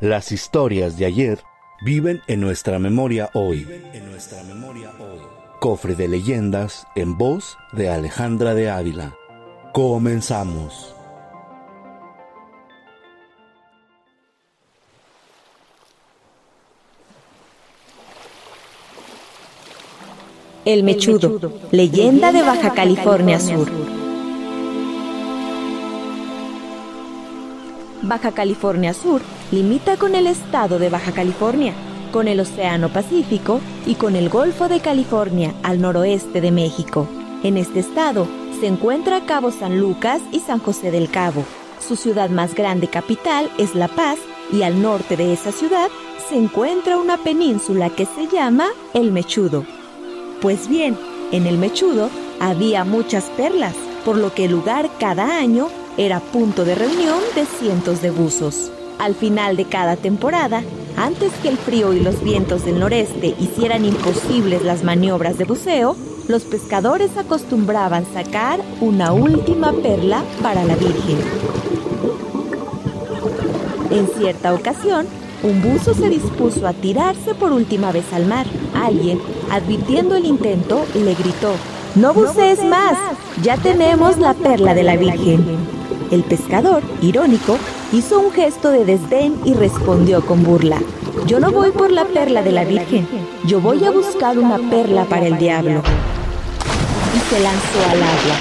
Las historias de ayer viven en nuestra memoria hoy. Cofre de leyendas en voz de Alejandra de Ávila. Comenzamos. El Mechudo, leyenda de Baja California Sur. Baja California Sur limita con el estado de Baja California, con el Océano Pacífico y con el Golfo de California al noroeste de México. En este estado se encuentra Cabo San Lucas y San José del Cabo. Su ciudad más grande capital es La Paz y al norte de esa ciudad se encuentra una península que se llama El Mechudo. Pues bien, en el Mechudo había muchas perlas, por lo que el lugar cada año era punto de reunión de cientos de buzos. Al final de cada temporada, antes que el frío y los vientos del noreste hicieran imposibles las maniobras de buceo, los pescadores acostumbraban sacar una última perla para la Virgen. En cierta ocasión, un buzo se dispuso a tirarse por última vez al mar. Alguien, advirtiendo el intento, le gritó, No bucees más, ya tenemos la perla de la Virgen. El pescador, irónico, hizo un gesto de desdén y respondió con burla, Yo no voy por la perla de la Virgen, yo voy a buscar una perla para el diablo. Y se lanzó al agua.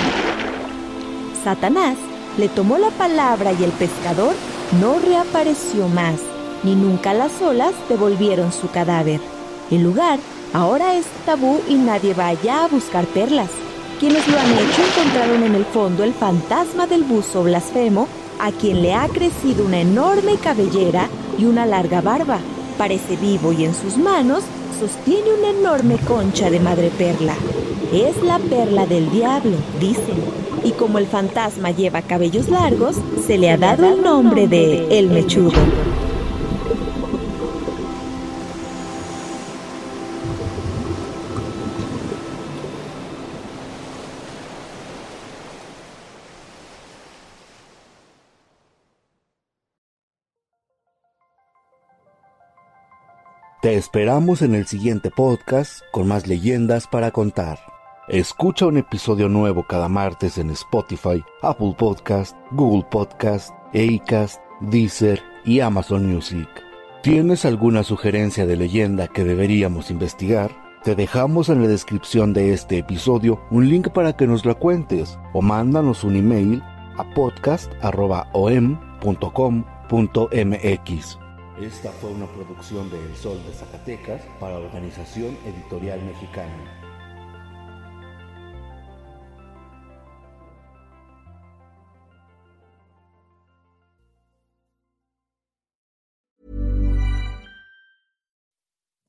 Satanás le tomó la palabra y el pescador no reapareció más ni nunca las olas devolvieron su cadáver. El lugar ahora es tabú y nadie va allá a buscar perlas. Quienes lo han hecho encontraron en el fondo el fantasma del buzo blasfemo, a quien le ha crecido una enorme cabellera y una larga barba. Parece vivo y en sus manos sostiene una enorme concha de madreperla. Es la perla del diablo, dicen. Y como el fantasma lleva cabellos largos, se le ha dado el nombre de El Mechudo. Te esperamos en el siguiente podcast con más leyendas para contar. Escucha un episodio nuevo cada martes en Spotify, Apple Podcast, Google Podcast, Acast, Deezer y Amazon Music. ¿Tienes alguna sugerencia de leyenda que deberíamos investigar? Te dejamos en la descripción de este episodio un link para que nos la cuentes o mándanos un email a podcast.om.com.mx. Esta fue una producción de El Sol de Zacatecas para Organización Editorial Mexicana.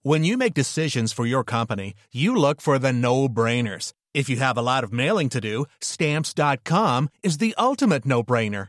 When you make decisions for your company, you look for the no-brainers. If you have a lot of mailing to do, stamps.com is the ultimate no-brainer.